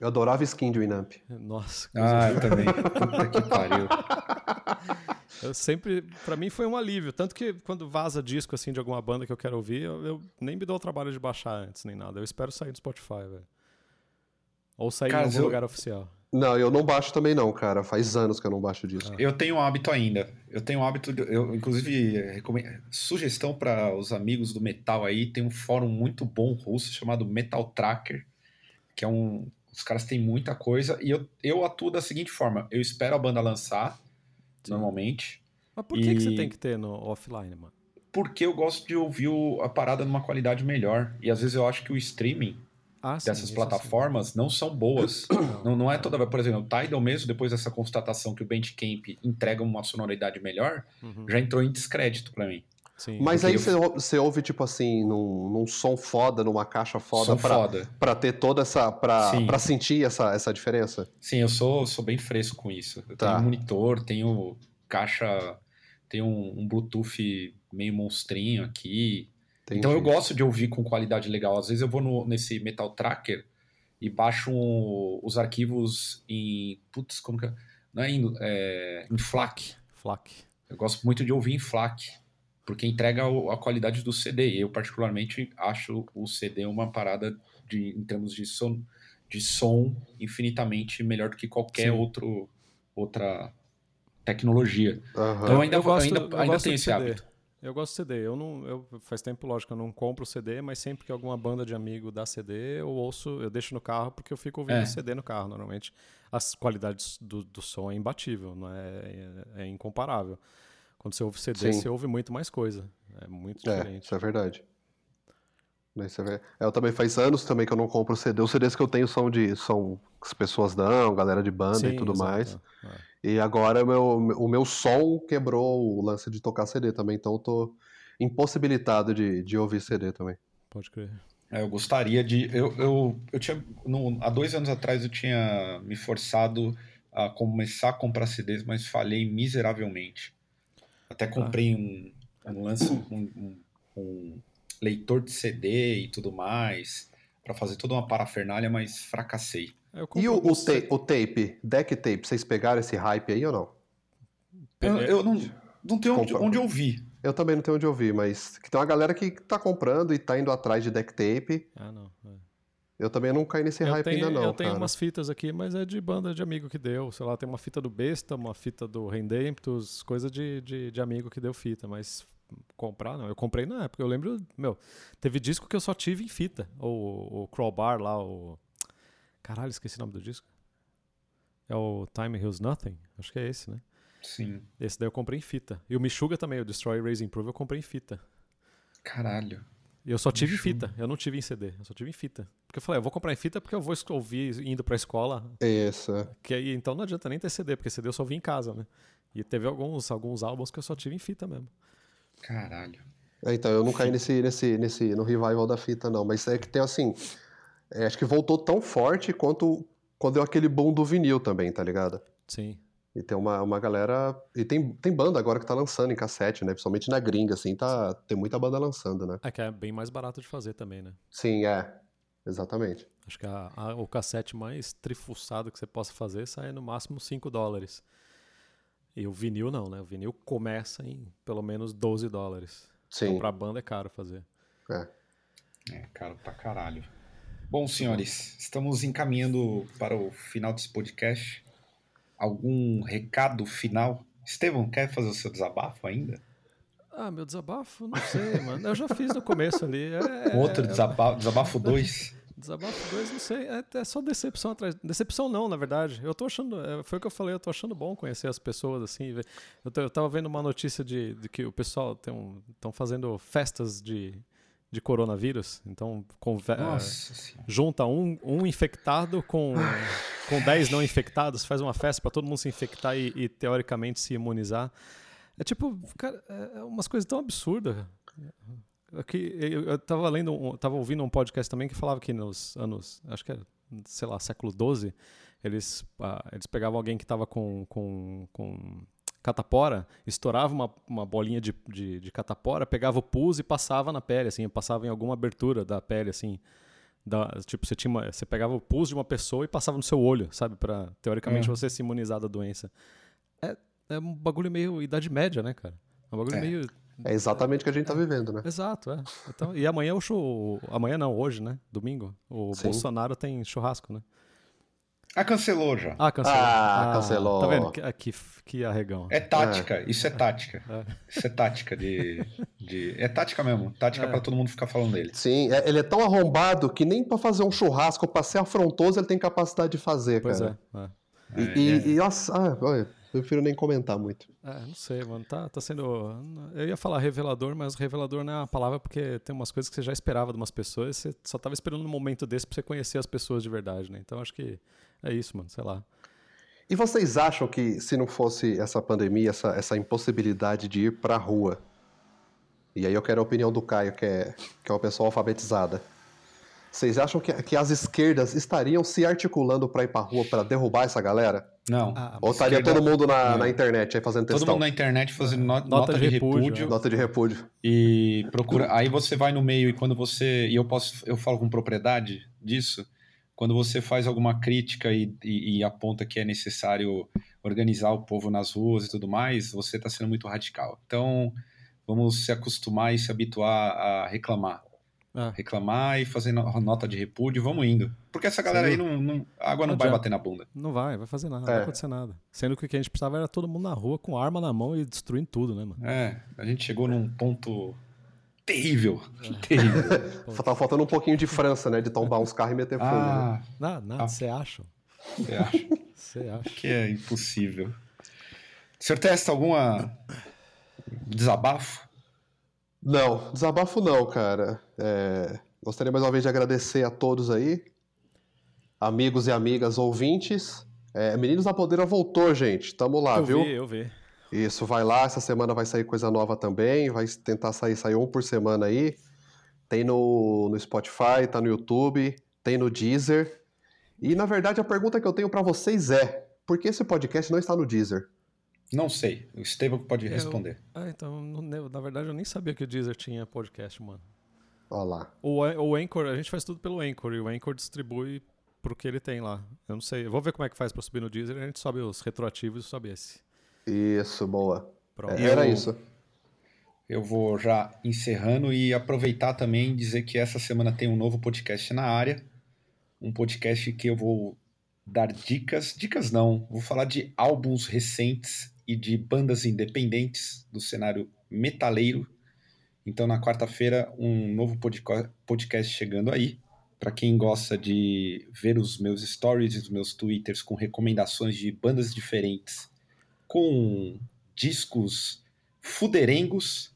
D: Eu adorava skin de Winamp.
C: Nossa,
B: Ah, eu também. Puta que pariu.
C: eu sempre, Pra mim foi um alívio, tanto que quando vaza disco assim de alguma banda que eu quero ouvir, eu, eu nem me dou o trabalho de baixar antes nem nada. Eu espero sair do Spotify, velho. Ou sair
B: Cara,
C: em algum
B: eu-
C: lugar oficial.
D: Não, eu não baixo também não, cara. Faz anos que eu não baixo disso.
B: Eu tenho um hábito ainda. Eu tenho um hábito. de- eu, inclusive, recomendo, sugestão para os amigos do metal aí: tem um fórum muito bom russo chamado Metal Tracker, que é um. Os caras têm muita coisa e eu, eu atuo da seguinte forma: eu espero a banda lançar, normalmente,
C: Mas por que, que você
B: E-
C: tem que ter no offline, mano?
B: porque eu gosto de ouvir o- a parada numa qualidade melhor. E às vezes eu acho que o streaming
C: Ah, sim,
B: dessas
C: isso sim.
B: plataformas não são boas. não, não é toda vez. Por exemplo, o Tidal mesmo, depois dessa constatação que o Bandcamp entrega uma sonoridade melhor,
C: Uhum.
B: já entrou em descrédito pra mim.
C: Sim.
D: Mas aí
B: eu-
D: você você ouve, tipo assim, num, num som foda, numa caixa foda,
B: Som
D: pra,
B: foda.
D: pra ter toda essa. Pra,
B: Sim.
D: pra sentir essa, essa diferença.
B: Sim, eu sou, sou bem fresco com isso. Eu
D: Tá.
B: tenho monitor, tenho caixa, tenho um, um Bluetooth meio monstrinho aqui.
D: Entendi.
B: Então eu gosto de ouvir com qualidade legal. Às vezes eu vou no- nesse Metal Tracker e baixo um- os arquivos em. Putz, como que é? Não é em, é, em FLAC.
C: FLAC.
B: Eu gosto muito de ouvir em FLAC, porque entrega o- a qualidade do CD. Eu, particularmente, acho o CD uma parada de, em termos de som, de som infinitamente melhor do que qualquer
C: Sim.
B: outro, outra tecnologia.
D: Aham.
B: Então, eu ainda,
C: eu gosto,
B: ainda,
C: eu
B: ainda tenho esse
C: CD.
B: hábito.
C: Eu gosto de CD. Eu não, eu, faz tempo, lógico, eu não compro CD, mas sempre que alguma banda de amigo dá CD, eu ouço, eu deixo no carro porque eu fico ouvindo
B: É.
C: CD no carro. Normalmente as qualidades do, do som é imbatível, não é, é, é incomparável. Quando você ouve CD,
D: Sim.
C: você ouve muito mais coisa. É muito
D: É,
C: diferente.
D: isso é verdade. Isso é ver- Eu também faz anos também que eu não compro CD. Os CDs que eu tenho são de são que as pessoas dão, galera de banda e
C: Sim,
D: tudo
C: exato,
D: mais.
C: é, é.
D: E agora o meu, o meu som quebrou o lance de tocar CD também, então eu tô impossibilitado de, de ouvir CD também.
C: Pode crer.
B: É, Eu gostaria de. Eu, eu, eu tinha. no- há dois anos atrás eu tinha me forçado a começar a comprar CDs, mas falhei miseravelmente. Até comprei um, um lance, um, um- um leitor de CD e tudo mais, para fazer toda uma parafernália, mas fracassei.
C: É, Eu
D: E o, o, ta- o tape, deck tape, vocês pegaram esse hype aí ou não?
B: Eu, eu não, não tenho onde, onde ouvir.
D: Eu também não tenho onde ouvir, mas que tem uma galera que tá comprando e tá indo atrás de deck tape.
C: Ah, não. é.
D: Eu também não caí nesse
C: Eu
D: hype
C: tenho,
D: ainda não,
C: eu tenho
D: cara.
C: umas fitas aqui, mas é de banda de amigo que deu. Sei lá, tem uma fita do Besta, uma fita do Rendemptus, coisa de, de, de amigo que deu fita, mas comprar não. Eu comprei na época. Eu lembro, meu, teve disco que eu só tive em fita. O, o Crowbar lá, o. Caralho, esqueci o nome do disco. É o Time Heals Nothing? Acho que é esse, né?
B: Sim.
C: Esse daí eu comprei em fita. E o Meshuga também, o Destroy, Raise and Improve, eu comprei em fita.
B: Caralho.
C: E eu só tive em fita, eu não tive em CD, eu só tive em fita. Porque eu falei, eu vou comprar em fita porque eu vou ouvir indo pra escola,
D: Isso, é.
C: que aí então não adianta nem ter CD, porque CD eu só vi em casa, né? E teve alguns, alguns álbuns que eu só tive em fita mesmo.
B: Caralho.
D: É, então, eu não caí nesse, nesse, nesse, no revival da fita, não. Mas é que tem assim. É, acho que voltou tão forte quanto quando deu aquele boom do vinil também, tá ligado?
C: Sim.
D: E tem uma, uma galera. E tem, tem banda agora que tá lançando em cassete, né? Principalmente na gringa, assim, tá, tem muita banda lançando, né?
C: É que é bem mais barato de fazer também, né?
D: Sim, é. Exatamente.
C: Acho que a- a- o cassete mais trifuçado que você possa fazer sai no máximo 5 dólares. E o vinil não, né? O vinil começa em pelo menos 12 dólares. Então
D: Sim.
C: pra banda é caro fazer.
D: É.
B: É, caro pra caralho. Bom, senhores, estamos encaminhando para o final desse podcast. Algum recado final? Estevão, quer fazer o seu desabafo ainda?
C: Ah, meu desabafo? Não sei, mano. Eu já fiz no começo ali. É,
B: Outro desabafo, desabafo 2?
C: Desabafo 2, não sei. É, é só decepção atrás. Decepção não, na verdade. Eu tô achando. é, foi o que eu falei, eu tô achando bom conhecer as pessoas, assim. Eu, tô- eu tava vendo uma notícia de, de que o pessoal estão fazendo festas de, de coronavírus. Então, conver-
B: senhora.
C: junta um, um infectado com, com 10 não infectados, faz uma festa pra todo mundo se infectar e, e, teoricamente se imunizar. É tipo, cara, é umas coisas tão absurdas. Aqui, eu, eu tava lendo, um, tava ouvindo um podcast também que falava que nos anos, acho que é, sei lá, século XII, eles, ah, eles pegavam alguém que tava com, com, com catapora, estourava uma, uma bolinha de, de, de catapora, pegava o pus e passava na pele, assim, passava em alguma abertura da pele, assim. Da, tipo, você, tinha uma- você pegava o pus de uma pessoa e passava no seu olho, sabe? Pra, teoricamente,
B: É.
C: você se imunizar da doença. É, é um bagulho meio Idade Média, né, cara? É um bagulho
B: É.
C: meio
D: É exatamente o que a gente tá vivendo, né?
C: Exato, é. Então, e amanhã o show. Amanhã não, hoje, né? Domingo. O
D: Sim.
C: Bolsonaro tem churrasco, né?
B: Ah, cancelou já.
C: Ah, cancelou.
D: Ah, cancelou.
C: Tá vendo? Que, que, que arregão.
B: É tática, isso é tática.
C: É.
B: Isso é tática de. de... É tática mesmo. Tática
C: É.
B: pra todo mundo ficar falando dele.
D: Sim, é- ele é tão arrombado que nem pra fazer um churrasco, pra ser afrontoso, ele tem capacidade de fazer,
C: Pois
D: cara.
C: é. é.
D: E, e, e, nossa, ah, olha, eu prefiro nem comentar muito.
C: É, não sei, mano. Tá, tá sendo. Eu ia falar revelador, mas revelador não é uma palavra porque tem umas coisas que você já esperava de umas pessoas e você só tava esperando um momento desse pra você conhecer as pessoas de verdade, né? Então acho que é isso, mano. Sei lá.
D: E vocês acham que se não fosse essa pandemia, essa, essa impossibilidade de ir pra rua, e aí eu quero a opinião do Caio, que é, que é uma pessoa alfabetizada, vocês acham que, que as esquerdas estariam se articulando pra ir pra rua pra derrubar essa galera?
B: Não.
C: Ah,
D: Ou estaria
B: esquerda-
D: todo mundo na, na internet aí fazendo
B: Todo
D: textão?
B: mundo na internet fazendo no- nota,
C: Nota
B: de,
C: de
B: repúdio,
C: repúdio.
D: Nota de repúdio.
B: e procura. Aí você vai no meio e quando você. E eu posso. Eu falo com propriedade disso. Quando você faz alguma crítica e, e- e aponta que é necessário organizar o povo nas ruas e tudo mais, você está sendo muito radical. Então, vamos se acostumar e se habituar a reclamar.
C: Ah,
B: Reclamar e fazer no- nota de repúdio, vamos indo. Porque essa galera aí não, não- a água não,
C: Não
B: vai
C: adianta.
B: bater na bunda.
C: não vai, vai fazer nada, não
D: É.
C: vai acontecer nada. Sendo que o que a gente precisava era todo mundo na rua com arma na mão e destruindo tudo, né, mano?
B: É, a gente chegou num ponto terrível. Terrível.
D: Tava faltando um pouquinho de França, né? De tombar uns carros e meter fogo, né?
B: ah,
C: Nada, nada,
B: Ah.
C: você acha?
B: você acha?
C: Você acha?
B: que é impossível. O senhor testa alguma desabafo?
D: Não, desabafo não, cara. É, gostaria mais uma vez de agradecer a todos aí, amigos e amigas ouvintes. É, Meninos da Podeira voltou, gente. Tamo lá,
C: eu
D: viu?
C: vi, eu vi.
D: Isso, vai lá. Essa semana vai sair coisa nova também. Vai tentar sair, sair um por semana aí. Tem no, no Spotify, tá no YouTube, tem no Deezer. E na verdade a pergunta que eu tenho pra vocês é: por que esse podcast não está no Deezer?
B: Não sei. O Estevam pode
C: Eu-
B: responder.
C: Ah, então, não- na verdade eu nem sabia que o Deezer tinha podcast, mano.
D: Olha lá.
C: O, o Anchor, a gente faz tudo pelo Anchor e o Anchor distribui pro que ele tem lá. Eu não sei, eu vou ver como é que faz pra subir no Deezer, a gente sobe os retroativos e sobe esse.
D: Isso, boa.
C: Pronto.
D: Era
B: Eu-
D: isso.
B: Eu vou já encerrando e aproveitar também dizer que essa semana tem um novo podcast na área. Um podcast que eu vou dar dicas. Dicas não, vou falar de álbuns recentes e de bandas independentes do cenário metaleiro. Então, na quarta-feira, um novo podcast chegando aí. Para quem gosta de ver os meus stories e os meus twitters com recomendações de bandas diferentes, com discos fuderengos,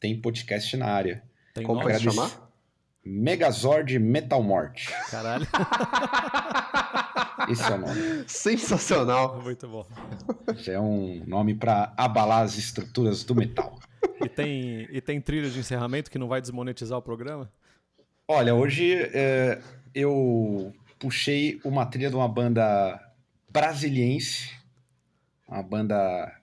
B: tem podcast na área.
C: Tem
D: Como
C: nome?
D: chamar?
B: Megazord Metal Mort.
C: Caralho.
B: Esse é o nome.
D: Sensacional.
C: Muito bom.
B: Já é um nome para abalar as estruturas do metal.
C: E tem, e tem trilha de encerramento que não vai desmonetizar o programa?
B: Olha, hoje é, eu puxei uma trilha de uma banda brasiliense, uma banda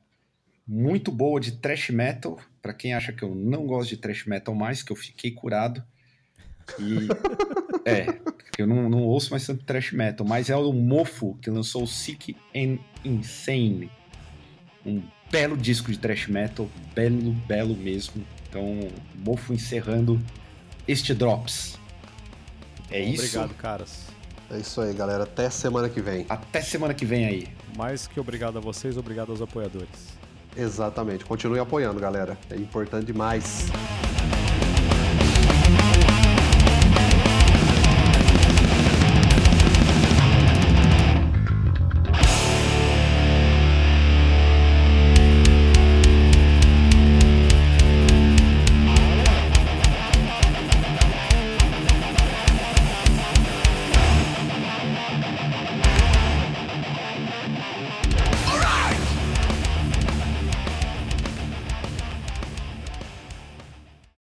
B: muito boa de thrash metal. Para quem acha que eu não gosto de thrash metal mais, que eu fiquei curado. E é, eu não, não ouço mais tanto thrash metal, mas é o Mofo que lançou o Sick and Insane. Um belo disco de thrash metal, belo, belo mesmo. Então, Mofo encerrando este Drops. É isso.
C: Obrigado, caras.
D: É isso aí, galera. Até semana que vem.
B: Até semana que vem aí.
C: Mais que obrigado a vocês, obrigado aos apoiadores.
D: Exatamente. Continue apoiando, galera. É importante demais.